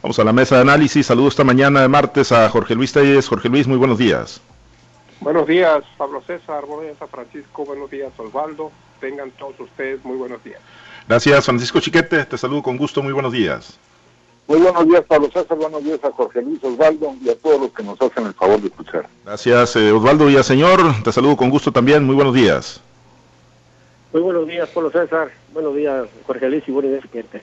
Vamos a la mesa de análisis. Saludos esta mañana de martes a Jorge Luis Telles. Jorge Luis, muy buenos días. Buenos días, Pablo César. Buenos días a Francisco. Buenos días, Osvaldo. Tengan todos ustedes muy buenos días. Gracias, Francisco Chiquete. Te saludo con gusto. Muy buenos días. Muy buenos días, Pablo César. Buenos días a Jorge Luis Osvaldo y a todos los que nos hacen el favor de escuchar. Gracias, eh, Osvaldo Villaseñor. Te saludo con gusto también. Muy buenos días. Muy buenos días, Pablo César. Buenos días, Jorge Luis y buenos días, Chiquete.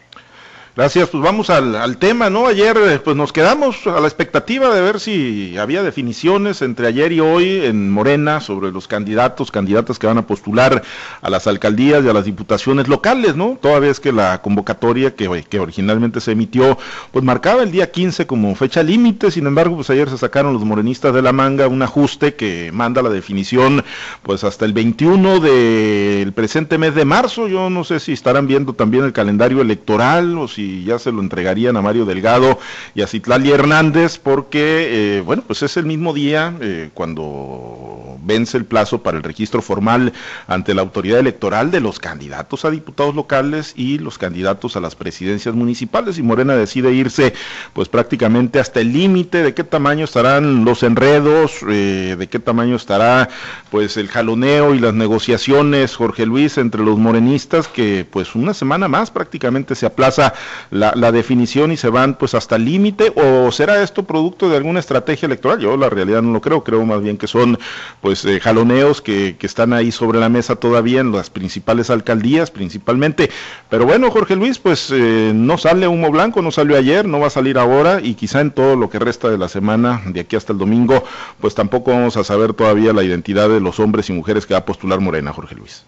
Gracias, pues vamos al, tema, ¿no? Ayer eh, pues nos quedamos a la expectativa de ver si había definiciones entre ayer y hoy en Morena sobre los candidatos, candidatas que van a postular a las alcaldías y a las diputaciones locales, ¿no? Toda vez que la convocatoria que originalmente se emitió pues marcaba el día 15 como fecha límite, sin embargo pues ayer se sacaron los morenistas de la manga un ajuste que manda la definición pues hasta el 21 del presente mes de marzo, yo no sé si estarán viendo también el calendario electoral o si ya se lo entregarían a Mario Delgado y a Citlali Hernández, porque, eh, bueno, pues es el mismo día eh, cuando vence el plazo para el registro formal ante la autoridad electoral de los candidatos a diputados locales y los candidatos a las presidencias municipales. Y Morena decide irse pues prácticamente hasta el límite. De qué tamaño estarán los enredos, eh, de qué tamaño estará pues el jaloneo y las negociaciones, Jorge Luis, entre los morenistas que pues una semana más prácticamente se aplaza la, la definición y se van pues hasta el límite o será esto producto de alguna estrategia electoral? Yo la realidad no lo creo, creo más bien que son pues eh, jaloneos que, que, están ahí sobre la mesa todavía en las principales alcaldías principalmente. Pero bueno, Jorge Luis, pues eh, no sale humo blanco, no salió ayer, no va a salir ahora y quizá en todo lo que resta de la semana, de aquí hasta el domingo, pues tampoco vamos a saber todavía la identidad de los hombres y mujeres que va a postular Morena, Jorge Luis.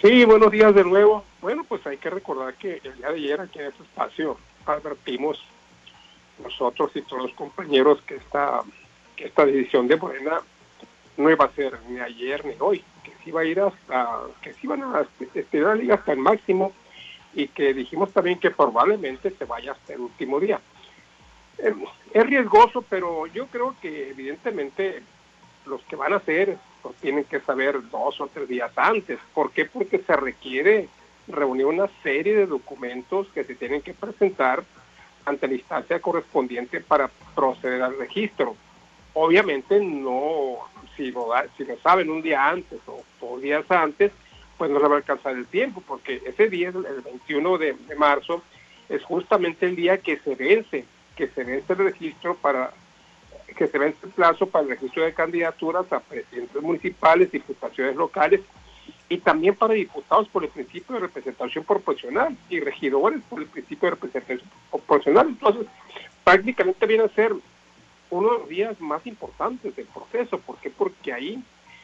Sí, buenos días de nuevo. Bueno, pues hay que recordar que el día de ayer aquí en este espacio advertimos nosotros y todos los compañeros que esta, que esta decisión de Morena no iba a ser ni ayer ni hoy, que se iba a ir hasta, que se iban a estirar la liga hasta el máximo y que dijimos también que probablemente se vaya hasta el último día. Es riesgoso, pero yo creo que evidentemente los que van a hacer pues tienen que saber dos o tres días antes. ¿Por qué? Porque se requiere reunir una serie de documentos que se tienen que presentar ante la instancia correspondiente para proceder al registro. Obviamente no, si lo, saben un día antes o dos días antes, pues no se va a alcanzar el tiempo, porque ese día, el 21 de, de marzo, es justamente el día que se vence, que se vence el registro para que se vence el plazo para el registro de candidaturas a presidentes municipales, diputaciones locales y también para diputados por el principio de representación proporcional y regidores por el principio de representación proporcional. Entonces, prácticamente viene a ser uno de los días más importantes del proceso. ¿Por qué? Porque ahí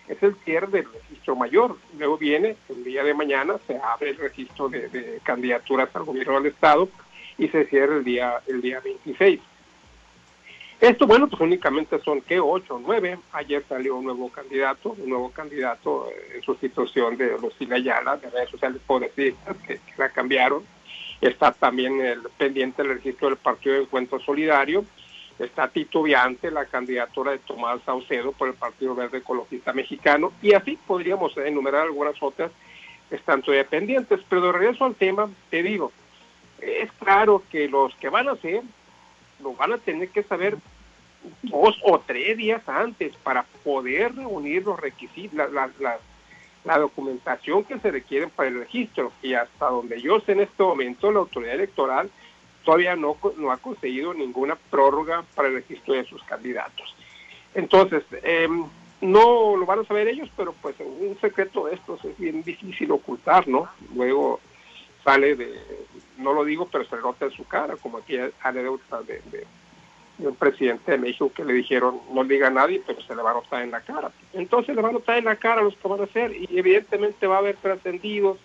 es el cierre del registro mayor. Luego viene, el día de mañana, se abre el registro de, candidaturas al gobierno del Estado y se cierra el día, el día 26. Esto, bueno, pues únicamente son, ¿qué? Ocho o nueve. Ayer salió un nuevo candidato, un nuevo candidato en sustitución de Lucila Ayala, de redes sociales progresistas, que, que la cambiaron. Está también el pendiente del registro del Partido de Encuentro Solidario. Está titubeante la candidatura de Tomás Saucedo por el Partido Verde Ecologista Mexicano. Y así podríamos enumerar algunas otras que están todavía pendientes. Pero de regreso al tema, te digo, es claro que los que van a ser lo van a tener que saber dos o tres días antes para poder reunir los requisitos, la, la, la, la, documentación que se requieren para el registro. Y hasta donde yo sé en este momento, la autoridad electoral todavía no, no ha conseguido ninguna prórroga para el registro de sus candidatos. Entonces, eh, no lo van a saber ellos, pero pues un secreto de estos es bien difícil ocultar, ¿no? Luego sale de, no lo digo, pero se nota en su cara, como aquí anécdota de, de, un presidente de México que le dijeron, no diga a nadie, pero se le va a notar en la cara. Entonces le va a notar en la cara los que van a hacer, y evidentemente va a haber trascendidos,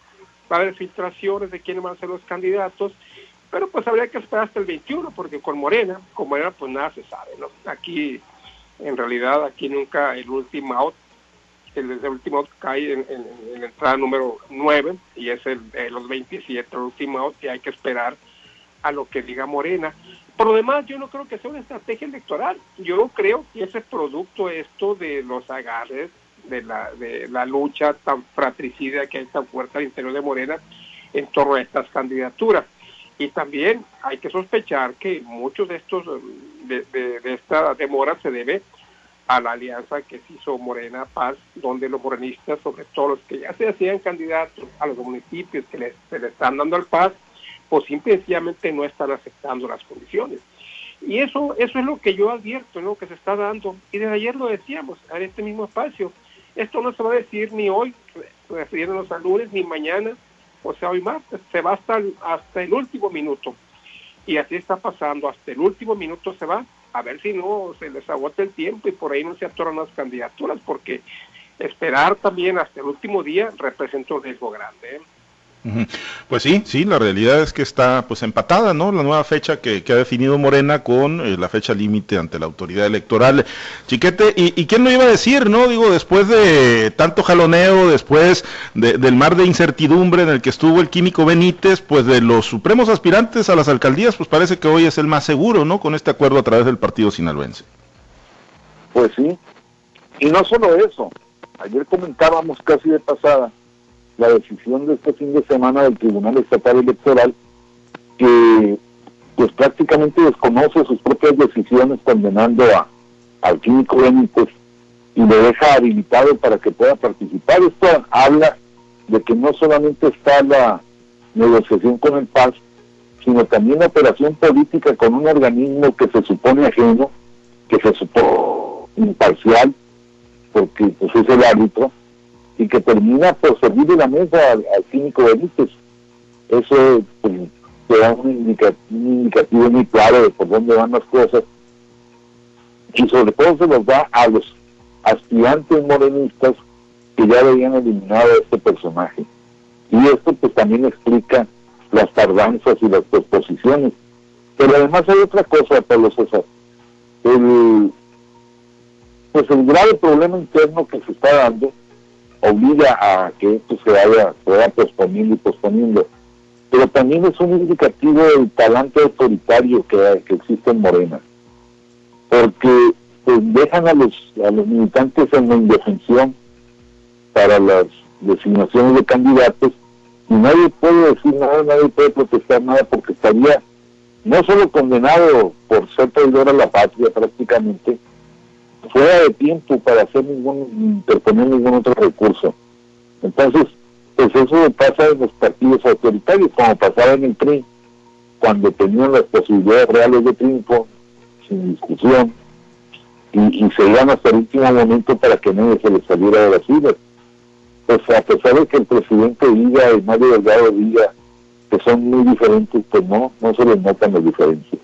va a haber filtraciones de quiénes van a ser los candidatos, pero pues habría que esperar hasta el 21, porque con Morena, con Morena pues nada se sabe, ¿no? Aquí, en realidad, aquí nunca el último out el, el último cae en, en, la entrada número 9 y es el, de los 27, el último que hay que esperar a lo que diga Morena. Por lo demás, yo no creo que sea una estrategia electoral. Yo creo que ese producto esto de los agarres, de la, de la lucha tan fratricida que hay tan fuerte al interior de Morena en torno a estas candidaturas. Y también hay que sospechar que muchos de estos, de, de esta demora se debe a la alianza que se hizo Morena Paz, donde los morenistas, sobre todo los que ya se hacían candidatos a los municipios que les, se le están dando al Paz, pues simplemente no están aceptando las condiciones. Y eso, eso es lo que yo advierto, lo que se está dando. Y desde ayer lo decíamos, en este mismo espacio. Esto no se va a decir ni hoy, refiriéndonos a lunes, ni mañana, o sea, hoy más, se va hasta hasta el último minuto. Y así está pasando, hasta el último minuto se va a ver si no se les agota el tiempo y por ahí no se atoran las candidaturas, porque esperar también hasta el último día representa un riesgo grande. ¿eh? Pues sí, sí, la realidad es que está pues empatada, ¿no? La nueva fecha que, ha definido Morena con eh, la fecha límite ante la autoridad electoral. Chiquete, ¿y, quién lo iba a decir, no? Digo, después de tanto jaloneo, después del mar de incertidumbre en el que estuvo el químico Benítez, pues de los supremos aspirantes a las alcaldías, pues parece que hoy es el más seguro, ¿no? Con este acuerdo a través del partido sinaloense. Pues sí, y no solo eso, ayer comentábamos casi de pasada la decisión de este fin de semana del Tribunal Estatal Electoral que pues prácticamente desconoce sus propias decisiones condenando a, al químico Benítez y le deja habilitado para que pueda participar. Esto habla de que no solamente está la negociación con el PAS, sino también la operación política con un organismo que se supone ajeno, que se supone imparcial, porque pues, es el árbitro, y que termina por servir de la mesa al, cínico Benítez. Eso pues, te da un, indicativo muy claro de por dónde van las cosas y sobre todo se los da a los aspirantes morenistas que ya habían eliminado a este personaje. Y esto pues también explica las tardanzas y las proposiciones. Pero además hay otra cosa, Pablo César. El, pues el grave problema interno que se está dando obliga a que esto se vaya, se posponiendo y posponiendo. Pero también es un indicativo del talante autoritario que, existe en Morena. Porque pues, dejan a los, a los militantes en la indefensión para las designaciones de candidatos y nadie puede decir nada, nadie puede protestar nada porque estaría no solo condenado por ser traidor a la patria prácticamente, fuera de tiempo para hacer ningún, interponer ningún otro recurso. Entonces, pues eso pasa en los partidos autoritarios, como pasaba en el PRI, cuando tenían las posibilidades reales de triunfo, sin discusión, y, y se iban hasta el último momento para que nadie se les saliera de las filas. Pues a pesar de que el presidente diga y Mario Delgado diga que son muy diferentes, pues no, no se les notan las diferencias.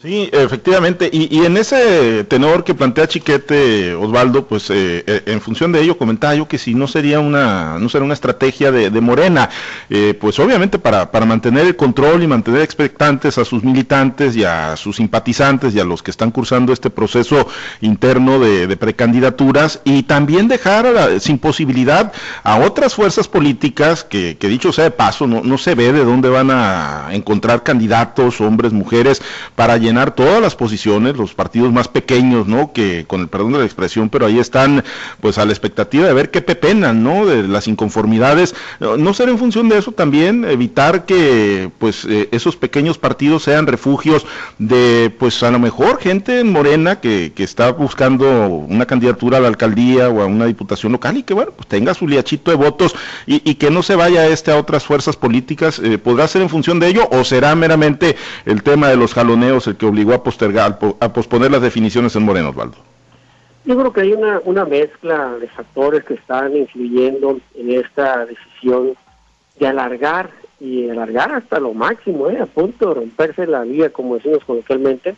Sí, efectivamente. Y, en ese tenor que plantea Chiquete, Osvaldo, pues eh, eh, en función de ello comentaba yo que si no sería una, no sería una estrategia de, Morena, eh, pues obviamente para, para mantener el control y mantener expectantes a sus militantes y a sus simpatizantes y a los que están cursando este proceso interno de, precandidaturas y también dejar sin posibilidad a otras fuerzas políticas que, que dicho sea de paso, no, no se ve de dónde van a encontrar candidatos, hombres, mujeres, para llenar todas las posiciones, los partidos más pequeños, ¿no? Que con el perdón de la expresión, pero ahí están pues a la expectativa de ver qué pepenan, ¿no? De las inconformidades. No ser en función de eso también evitar que pues eh, esos pequeños partidos sean refugios de pues a lo mejor gente en Morena que, que está buscando una candidatura a la alcaldía o a una diputación local y que bueno, pues tenga su liachito de votos y, que no se vaya este a otras fuerzas políticas. Eh, ¿Podrá ser en función de ello o será meramente el tema de los jaloneos el que obligó a postergar, posponer las definiciones en Moreno, Osvaldo? Yo creo que hay una, una mezcla de factores que están influyendo en esta decisión de alargar y alargar hasta lo máximo, ¿eh? a punto de romperse la vía, como decimos coloquialmente,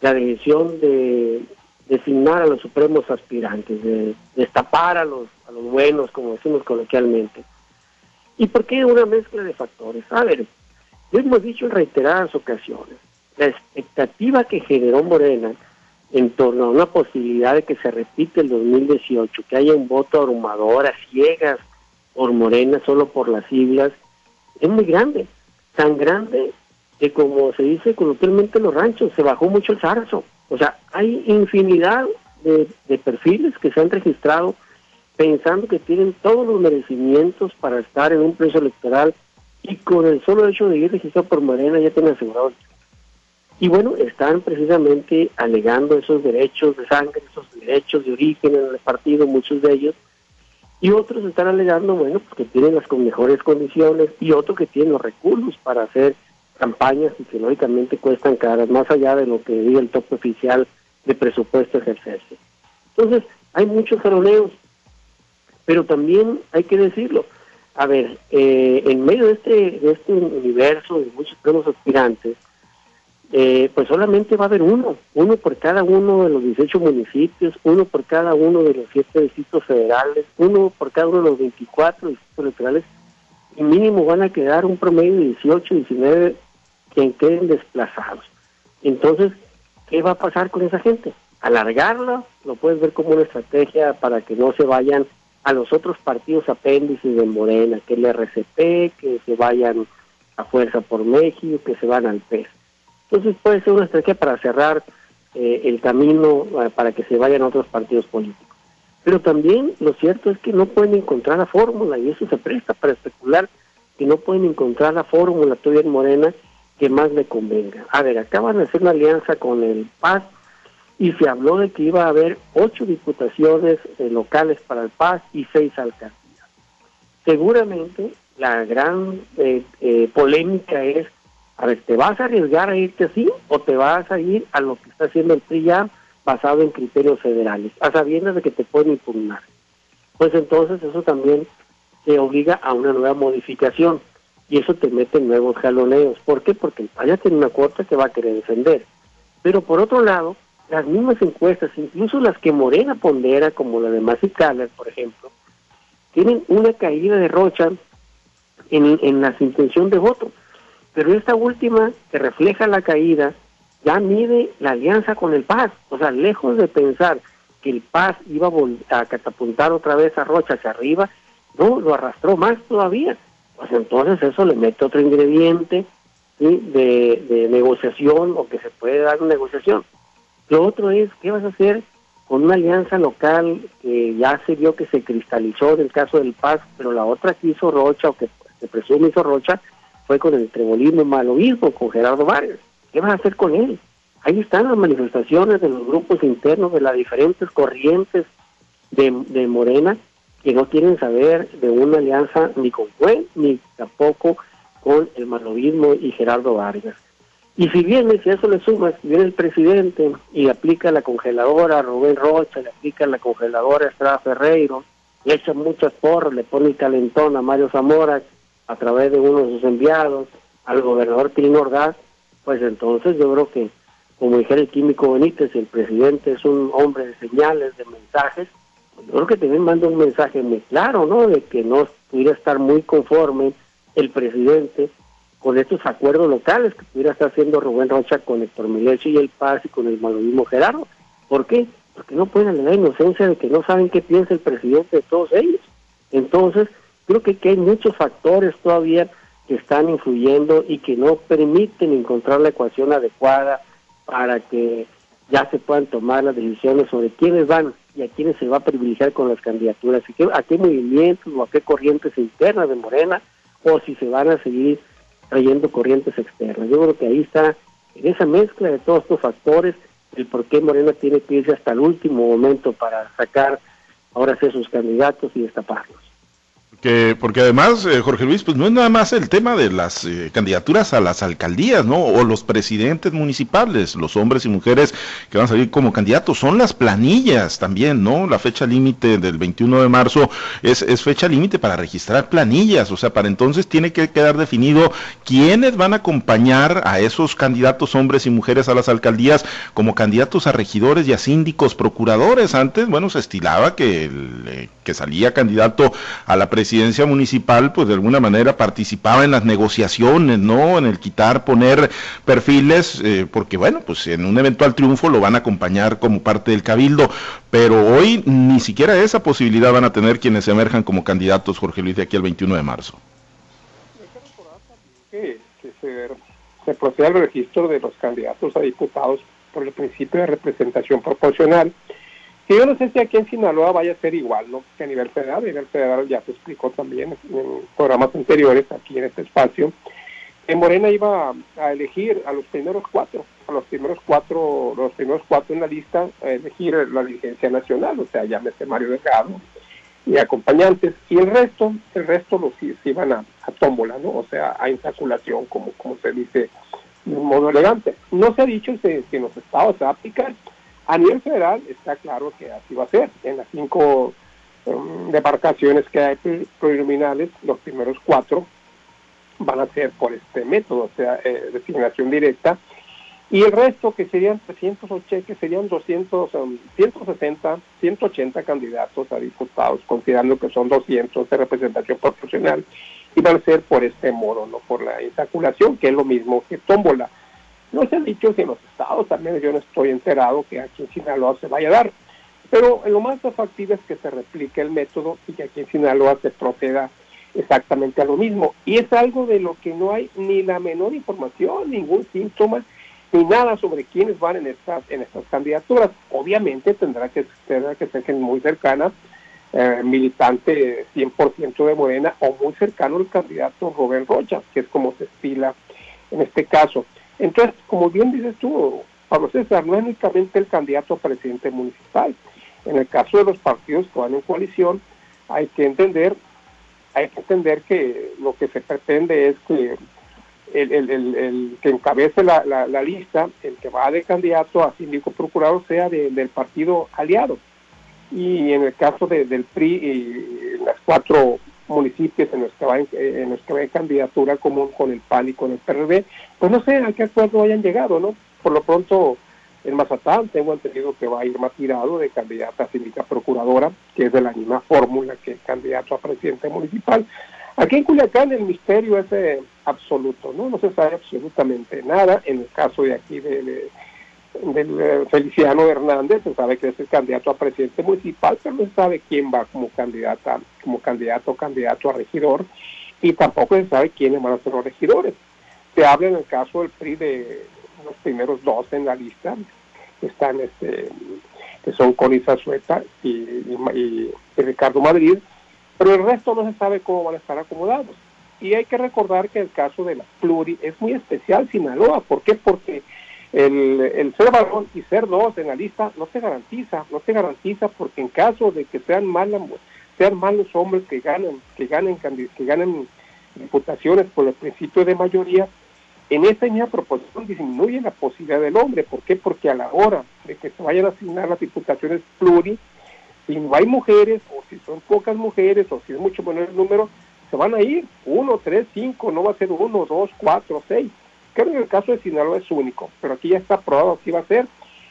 la decisión de designar a los supremos aspirantes, de destapar a los, a los buenos, como decimos coloquialmente. ¿Y por qué una mezcla de factores? A ver, lo hemos dicho en reiteradas ocasiones, la expectativa que generó Morena en torno a una posibilidad de que se repite el 2018, que haya un voto abrumador a ciegas por Morena solo por las siglas, es muy grande, tan grande que como se dice coloquialmente en los ranchos, se bajó mucho el zarzo. O sea, hay infinidad de, de perfiles que se han registrado pensando que tienen todos los merecimientos para estar en un precio electoral y con el solo hecho de ir registrado por Morena ya tienen asegurado y bueno, están precisamente alegando esos derechos de sangre, esos derechos de origen en el partido, muchos de ellos, y otros están alegando, bueno, pues que tienen las mejores condiciones y otros que tienen los recursos para hacer campañas que lógicamente cuestan caras, más allá de lo que diga el tope oficial de presupuesto ejercerse. Entonces, hay muchos jaloneos, pero también hay que decirlo, a ver, eh, en medio de este, de este universo de muchos nuevos aspirantes, eh, pues solamente va a haber uno, uno por cada uno de los 18 municipios, uno por cada uno de los 7 distritos federales, uno por cada uno de los 24 distritos electorales, y mínimo van a quedar un promedio de 18, 19 que queden desplazados. Entonces, ¿qué va a pasar con esa gente? Alargarla, lo puedes ver como una estrategia para que no se vayan a los otros partidos apéndices de Morena, que el RCP, que se vayan a Fuerza por México, que se van al PES. Entonces puede ser una estrategia para cerrar eh, el camino eh, para que se vayan otros partidos políticos. Pero también lo cierto es que no pueden encontrar la fórmula y eso se presta para especular que no pueden encontrar la fórmula todavía en Morena que más le convenga. A ver, acaban de hacer una alianza con el PAS y se habló de que iba a haber ocho diputaciones eh, locales para el PAS y seis alcaldías. Seguramente la gran polémica es a ver, ¿te vas a arriesgar a irte así o te vas a ir a lo que está haciendo el PRI basado en criterios federales, a sabiendas de que te pueden impugnar? Pues entonces eso también te obliga a una nueva modificación y eso te mete en nuevos jaloneos. ¿Por qué? Porque el PAN tiene una cuota que va a querer defender. Pero por otro lado, las mismas encuestas, incluso las que Morena pondera, como la de Massey por ejemplo, tienen una caída de rocha en, en la intención de voto. Pero esta última, que refleja la caída, ya mide la alianza con el Paz. O sea, lejos de pensar que el Paz iba a, catapultar otra vez a Rocha hacia arriba, no, lo arrastró más todavía. Pues entonces eso le mete otro ingrediente de, negociación o que se puede dar una negociación. Lo otro es, ¿qué vas a hacer con una alianza local que ya se vio que se cristalizó en el caso del Paz, pero la otra que hizo Rocha o que se presume hizo Rocha, fue con el trebolismo malovismo, con Gerardo Vargas. ¿Qué vas a hacer con él? Ahí están las manifestaciones de los grupos internos de las diferentes corrientes de, de Morena que no quieren saber de una alianza ni con Cuen ni tampoco con el malovismo y Gerardo Vargas. Y si viene, si eso le sumas, viene el presidente y aplica la congeladora a Rubén Rocha, le aplica la congeladora a Estrada Ferreiro, le echa muchas porras, le pone calentón a Mario Zamora, a través de uno de sus enviados al gobernador Pirín Ordaz, pues entonces yo creo que, como dijera el químico Benítez, el presidente es un hombre de señales, de mensajes, yo creo que también manda un mensaje muy claro, ¿no? De que no pudiera estar muy conforme el presidente con estos acuerdos locales que pudiera estar haciendo Rubén Rocha con Héctor Milecho y el Paz y con el malovismo Gerardo. ¿Por qué? Porque no pueden la inocencia de que no saben qué piensa el presidente de todos ellos. Entonces, Creo que, hay muchos factores todavía que están influyendo y que no permiten encontrar la ecuación adecuada para que ya se puedan tomar las decisiones sobre quiénes van y a quiénes se va a privilegiar con las candidaturas, a qué movimientos o a qué corrientes internas de Morena, o si se van a seguir trayendo corrientes externas. Yo creo que ahí está, en esa mezcla de todos estos factores, el por qué Morena tiene que irse hasta el último momento para sacar ahora sí sus candidatos y destaparlos porque además, eh, Jorge Luis, pues no es nada más el tema de las eh, candidaturas a las alcaldías, ¿no? O los presidentes municipales, los hombres y mujeres que van a salir como candidatos, son las planillas también, ¿no? La fecha límite del 21 de marzo es, fecha límite para registrar planillas, o sea, para entonces tiene que quedar definido quiénes van a acompañar a esos candidatos hombres y mujeres a las alcaldías como candidatos a regidores y a síndicos, procuradores. Antes, bueno, se estilaba que, el, que salía candidato a la presidencia presidencia municipal, pues de alguna manera participaba en las negociaciones, ¿no? En el quitar, poner perfiles, eh, porque bueno, pues en un eventual triunfo lo van a acompañar como parte del cabildo, pero hoy ni siquiera esa posibilidad van a tener quienes emerjan como candidatos, Jorge Luis, de aquí al 21 de marzo. Que, se, se procede al registro de los candidatos a diputados por el principio de representación proporcional Sí, yo no sé si aquí en Sinaloa vaya a ser igual, ¿no? Que a nivel federal, a nivel federal ya se explicó también en programas anteriores aquí en este espacio. En Morena iba a elegir a los primeros cuatro, a los primeros cuatro, los primeros cuatro en la lista, a elegir la dirigencia nacional, o sea, llámese Mario Delgado y acompañantes, y el resto, el resto los se iban a, a tómbola, ¿no? O sea, a insaculación, como, como se dice de un modo elegante. No se ha dicho si, si en los estados se va a aplicar, a nivel federal está claro que así va a ser. En las cinco um, demarcaciones que hay preliminares, los primeros cuatro van a ser por este método, o sea, eh, designación directa. Y el resto, que serían 380, que serían 200, um, 160, 180 candidatos a diputados, considerando que son 200 de representación proporcional, y van a ser por este modo, no por la insaculación, que es lo mismo que tómbola. No se ha dicho si en los estados también yo no estoy enterado que aquí en Sinaloa se vaya a dar, pero lo más factible es que se replique el método y que aquí en Sinaloa se proceda exactamente a lo mismo. Y es algo de lo que no hay ni la menor información, ningún síntoma, ni nada sobre quiénes van en estas, en estas candidaturas. Obviamente tendrá que, tendrá que ser muy cercana, eh, militante 100% de Morena, o muy cercano al candidato Robert Rocha, que es como se estila en este caso. Entonces, como bien dices tú, Pablo César, no es únicamente el candidato a presidente municipal. En el caso de los partidos que van en coalición, hay que entender, hay que entender que lo que se pretende es que el, que encabece la, la, lista, el que va de candidato a síndico procurador, sea del partido aliado. Y en el caso del PRI, y las cuatro municipios en los que va en, los va en candidatura común con el PAN y con el PRD, pues no sé a qué acuerdo hayan llegado, ¿no? Por lo pronto, en Mazatán tengo entendido que va a ir más tirado de candidata a síndica procuradora, que es de la misma fórmula que el candidato a presidente municipal. Aquí en Culiacán el misterio es eh, absoluto, ¿no? No se sabe absolutamente nada. En el caso de aquí de del eh, Feliciano Hernández, se sabe que es el candidato a presidente municipal, pero no se sabe quién va como candidata, como candidato o candidato a regidor, y tampoco se sabe quiénes van a ser los regidores. Se habla en el caso del PRI de los primeros dos en la lista, están este, que son Colisa Sueta y, y, Ricardo Madrid, pero el resto no se sabe cómo van a estar acomodados. Y hay que recordar que el caso de la Pluri es muy especial Sinaloa. ¿Por qué? Porque el, el, ser varón y ser dos en la lista no se garantiza, no se garantiza porque en caso de que sean malas, sean malos hombres que ganen, que ganen, que ganen diputaciones por el principio de mayoría, en esa misma proposición disminuye la posibilidad del hombre. ¿Por qué? Porque a la hora de que se vayan a asignar las diputaciones pluri, si no hay mujeres, o si son pocas mujeres, o si es mucho menor el número, se van a ir uno, tres, cinco, no va a ser uno, dos, cuatro, seis. Creo que el caso de Sinaloa es único, pero aquí ya está probado que va a ser,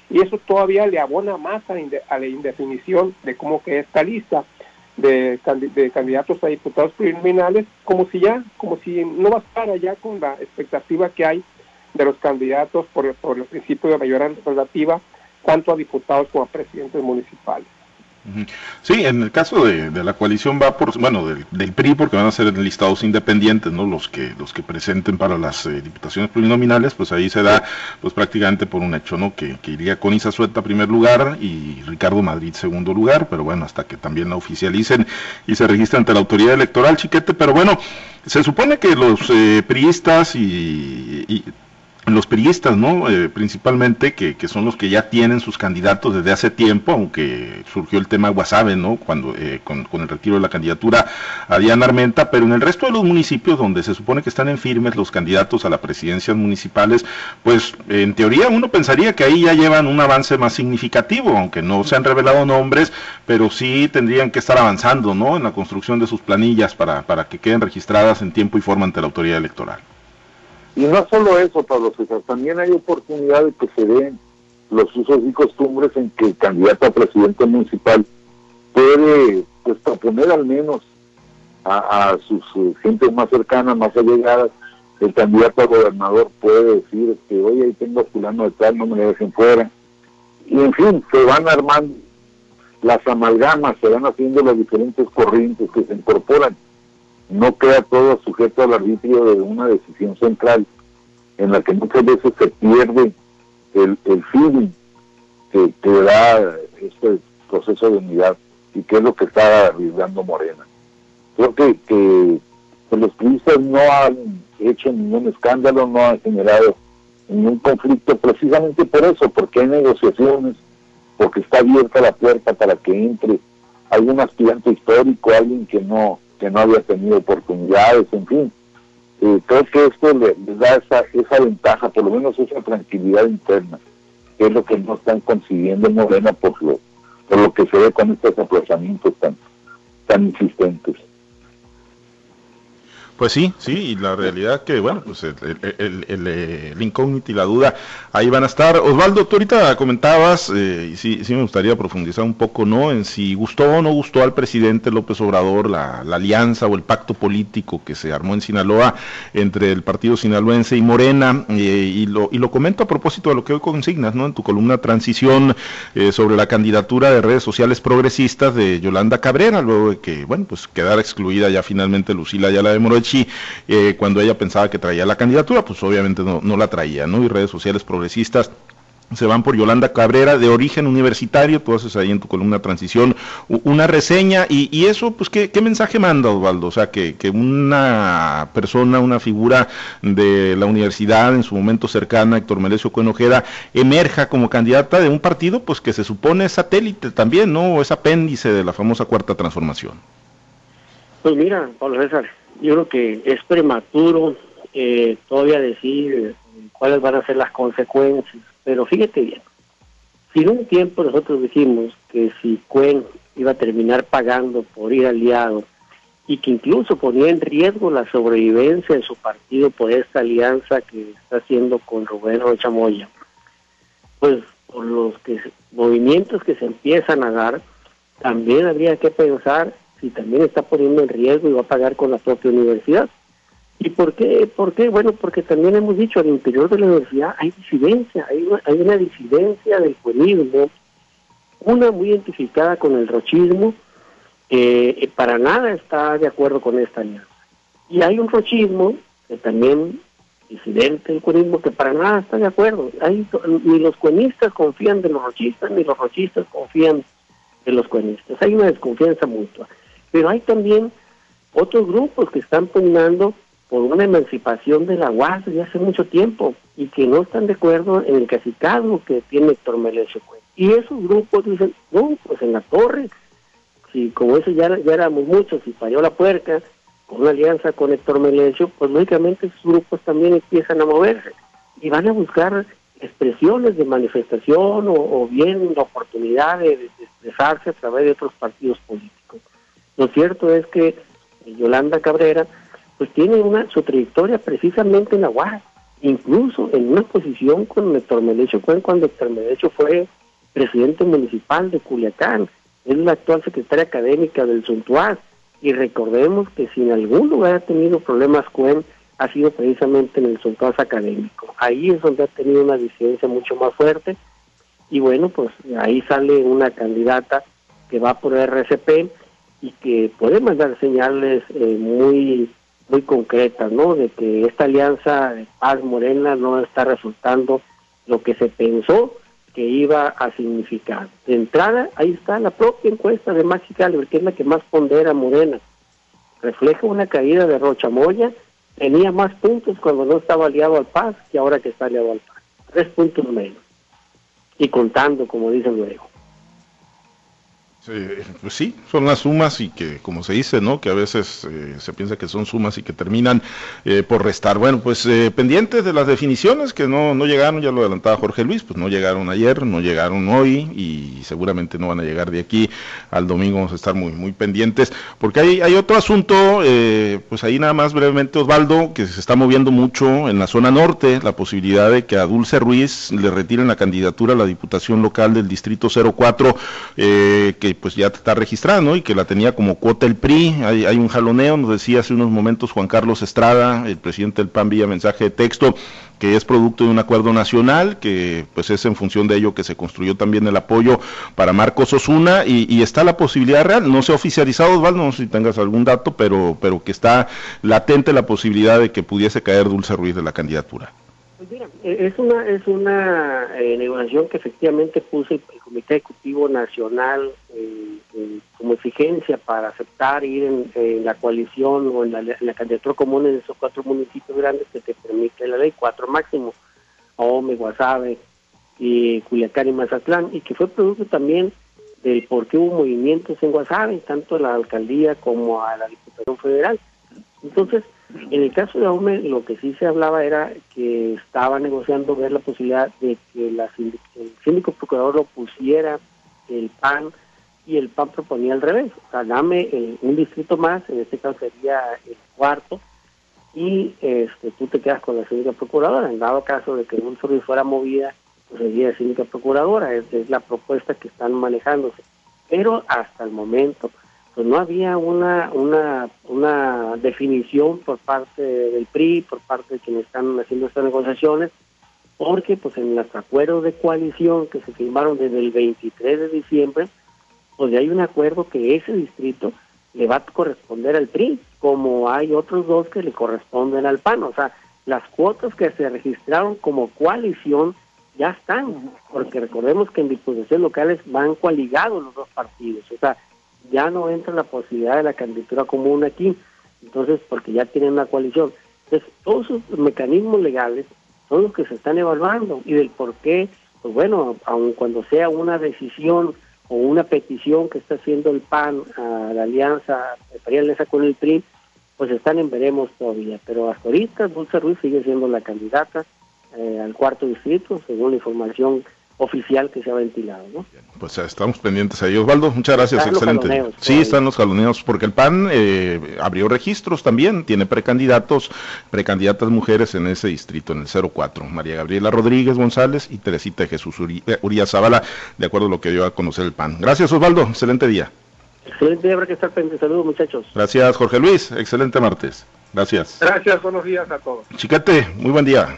y eso todavía le abona más a, la indefinición de cómo que esta lista de, candidatos a diputados preliminares, como si ya, como si no bastara ya con la expectativa que hay de los candidatos por, por el principio de mayoría relativa, tanto a diputados como a presidentes municipales. Sí, en el caso de, la coalición va por, bueno, del, PRI, porque van a ser listados independientes, ¿no? Los que los que presenten para las eh, diputaciones plurinominales, pues ahí se da, pues prácticamente por un hecho, ¿no? Que, iría con Isa Sueta primer lugar y Ricardo Madrid segundo lugar, pero bueno, hasta que también la oficialicen y se registren ante la autoridad electoral, chiquete, pero bueno, se supone que los eh, priistas y los periodistas, ¿no? Eh, principalmente, que, que, son los que ya tienen sus candidatos desde hace tiempo, aunque surgió el tema Guasave, ¿no? Cuando, eh, con, el retiro de la candidatura a Diana Armenta, pero en el resto de los municipios donde se supone que están en firmes los candidatos a las presidencias municipales, pues en teoría uno pensaría que ahí ya llevan un avance más significativo, aunque no se han revelado nombres, pero sí tendrían que estar avanzando, ¿no? En la construcción de sus planillas para, para que queden registradas en tiempo y forma ante la autoridad electoral. Y no solo eso, Pablo César, también hay oportunidad de que se den los usos y costumbres en que el candidato a presidente municipal puede pues, proponer al menos a, sus uh, gentes más cercanas, más allegadas, el candidato a gobernador puede decir que, oye, ahí tengo a fulano de tal, no me lo dejen fuera. Y en fin, se van armando las amalgamas, se van haciendo las diferentes corrientes que se incorporan no queda todo sujeto al arbitrio de una decisión central en la que muchas veces se pierde el, el feeling que, da este, que es lo que está arriesgando Morena. Creo que, que pues, los turistas no han hecho ningún escándalo, no han generado ningún conflicto, precisamente por eso, porque hay negociaciones, porque está abierta la puerta para que entre algún aspirante histórico, alguien que no que no había tenido oportunidades, en fin. Eh, creo que esto le da esa, esa ventaja, por lo menos esa tranquilidad interna, que es lo que no están consiguiendo Morena por lo, por lo que se ve con estos aplazamientos tan, tan insistentes. Pues sí, sí, y la realidad que, bueno, pues el, el, el, incógnito y la duda ahí van a estar. Osvaldo, tú ahorita comentabas, eh, y sí, sí me gustaría profundizar un poco, ¿no? En si gustó o no gustó al presidente López Obrador la, alianza o el pacto político que se armó en Sinaloa entre el partido sinaloense y Morena, eh, y, lo, y lo comento a propósito de lo que hoy consignas, ¿no? En tu columna Transición eh, sobre la candidatura de redes sociales progresistas de Yolanda Cabrera, luego de que, bueno, pues quedara excluida ya finalmente Lucila Ayala de Morochi eh, cuando ella pensaba que traía la candidatura, pues obviamente no, no la traía, ¿no? Y redes sociales progresistas se van por Yolanda Cabrera, de origen universitario, tú haces ahí en tu columna Transición una reseña, y, eso, pues, ¿qué, mensaje manda Osvaldo? O sea, que, que, una persona, una figura de la universidad en su momento cercana, Héctor Melesio Cuenojeda, emerja como candidata de un partido, pues, que se supone satélite también, ¿no? O es apéndice de la famosa Cuarta Transformación. Pues mira, Pablo César, yo creo que es prematuro eh, todavía decir eh, cuáles van a ser las consecuencias, pero fíjate bien, si en un tiempo nosotros dijimos que si Cuen iba a terminar pagando por ir aliado y que incluso ponía en riesgo la sobrevivencia de su partido por esta alianza que está haciendo con Rubén Chamoya, pues por los que, movimientos que se empiezan a dar, también habría que pensar y también está poniendo en riesgo y va a pagar con la propia universidad. ¿Y por qué? ¿Por qué? Bueno, porque también hemos dicho, al interior de la universidad hay disidencia, hay una, hay una disidencia del juenismo, una muy identificada con el rochismo, que para nada está de acuerdo con esta alianza. Y hay un rochismo que también disidente del cuenismo que para nada está de acuerdo. Hay, ni los cuenistas confían de los rochistas, ni los rochistas confían de los cuenistas. Hay una desconfianza mutua. Pero hay también otros grupos que están pugnando por una emancipación de la UAS desde hace mucho tiempo y que no están de acuerdo en el casicado que tiene Héctor Melesio Y esos grupos dicen, no, pues en la torre, si como eso ya, ya éramos muchos y falló la puerca, con una alianza con Héctor Melesio, pues lógicamente esos grupos también empiezan a moverse y van a buscar expresiones de manifestación o, bien la oportunidad de expresarse a través de otros partidos políticos. Lo cierto es que Yolanda Cabrera pues tiene una su trayectoria precisamente en la UAS, incluso en una posición con Héctor Melecho fue cuando Héctor Melecho fue presidente municipal de Culiacán, es la actual secretaria académica del Suntuaz, y recordemos que si en algún lugar ha tenido problemas Cuen ha sido precisamente en el Suntuaz académico. Ahí es donde ha tenido una disidencia mucho más fuerte, y bueno, pues ahí sale una candidata que va por RCP, y que puede mandar señales eh, muy muy concretas, ¿no? De que esta alianza de paz morena no está resultando lo que se pensó que iba a significar. De entrada, ahí está la propia encuesta de Maxi Calibre, que es la que más pondera Morena. Refleja una caída de Rocha Moya, tenía más puntos cuando no estaba aliado al Paz que ahora que está aliado al Paz. Tres puntos menos. Y contando, como dicen luego pues sí, son las sumas y que, como se dice, ¿no? Que a veces eh, se piensa que son sumas y que terminan eh, por restar. Bueno, pues eh, pendientes de las definiciones que no, no llegaron, ya lo adelantaba Jorge Luis, pues no llegaron ayer, no llegaron hoy y seguramente no van a llegar de aquí al domingo. Vamos a estar muy, muy pendientes, porque hay, hay otro asunto, pues ahí nada más brevemente, Osvaldo, que se está moviendo mucho en la zona norte, la posibilidad de que a Dulce Ruiz le retiren la candidatura a la Diputación Local del Distrito 04, que pues ya está registrada, ¿no? Y que la tenía como cuota el PRI, hay, hay un jaloneo, nos decía hace unos momentos Juan Carlos Estrada, el presidente del PAN vía mensaje de texto, que es producto de un acuerdo nacional, que pues es en función de ello que se construyó también el apoyo para Marcos Osuna y, está la posibilidad real, no se ha oficializado Osvaldo, no sé si tengas algún dato, pero, pero que está latente la posibilidad de que pudiese caer Dulce Ruiz de la candidatura. Pues mira, e, es una es una eh, negociación que efectivamente puso el, Comité Ejecutivo Nacional eh, eh, como exigencia para aceptar ir en, la coalición o en la, candidatura común en esos cuatro municipios grandes que te permite la ley, cuatro máximo, Ome, Guasave, y Culiacán y Mazatlán, y que fue producto también del por qué hubo movimientos en Guasave, tanto a la alcaldía como a la Diputación Federal. Entonces, en el caso de AUME, lo que sí se hablaba era que estaba negociando ver la posibilidad de que la el síndico procurador lo pusiera el PAN y el PAN proponía al revés. O sea, dame un distrito más, en este caso sería el cuarto, y este, tú te quedas con la síndica procuradora. En dado caso de que un Ruiz fuera movida, pues sería síndica procuradora. Esa es la propuesta que están manejándose. Pero hasta el momento, pues no había una, una, una definición por parte del PRI, por parte de quienes están haciendo estas negociaciones, porque pues en los acuerdos de coalición que se firmaron desde el 23 de diciembre, pues ya hay un acuerdo que ese distrito le va a corresponder al PRI, como hay otros dos que le corresponden al PAN. O sea, las cuotas que se registraron como coalición ya están, porque recordemos que en disposiciones locales van coaligados los dos partidos. O sea, ya no entra la posibilidad de la candidatura común aquí, entonces porque ya tienen una coalición. Entonces, todos esos mecanismos legales son los que se están evaluando y del por qué, pues bueno, aun cuando sea una decisión o una petición que está haciendo el PAN a la alianza, la alianza con el PRI, pues están en veremos todavía. Pero hasta ahorita Dulce Ruiz sigue siendo la candidata eh, al cuarto distrito, según la información oficial que se ha ventilado. ¿no? Pues estamos pendientes ahí. Osvaldo, muchas gracias, excelente. sí, están los jaloneos, porque el PAN eh, abrió registros también, tiene precandidatos, precandidatas mujeres en ese distrito, en el 04. María Gabriela Rodríguez González y Teresita Jesús eh, Uría Zavala, de acuerdo a lo que dio a conocer el PAN. Gracias, Osvaldo, excelente día. Excelente día, habrá que estar pendiente. Saludos, muchachos. Gracias, Jorge Luis, excelente martes. Gracias. Gracias, buenos días a todos. Chiquete, muy buen día.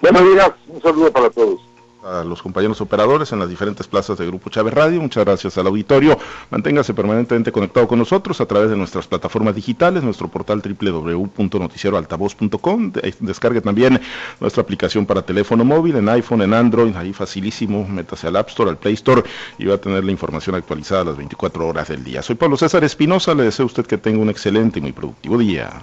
Buenos días, un saludo para todos a los compañeros operadores en las diferentes plazas de Grupo Chávez Radio. Muchas gracias al auditorio. Manténgase permanentemente conectado con nosotros a través de nuestras plataformas digitales, nuestro portal www.noticieroaltavoz.com. Descargue también nuestra aplicación para teléfono móvil en iPhone, en Android, ahí facilísimo. Métase al App Store, al Play Store y va a tener la información actualizada a las 24 horas del día. Soy Pablo César Espinosa. Le deseo a usted que tenga un excelente y muy productivo día.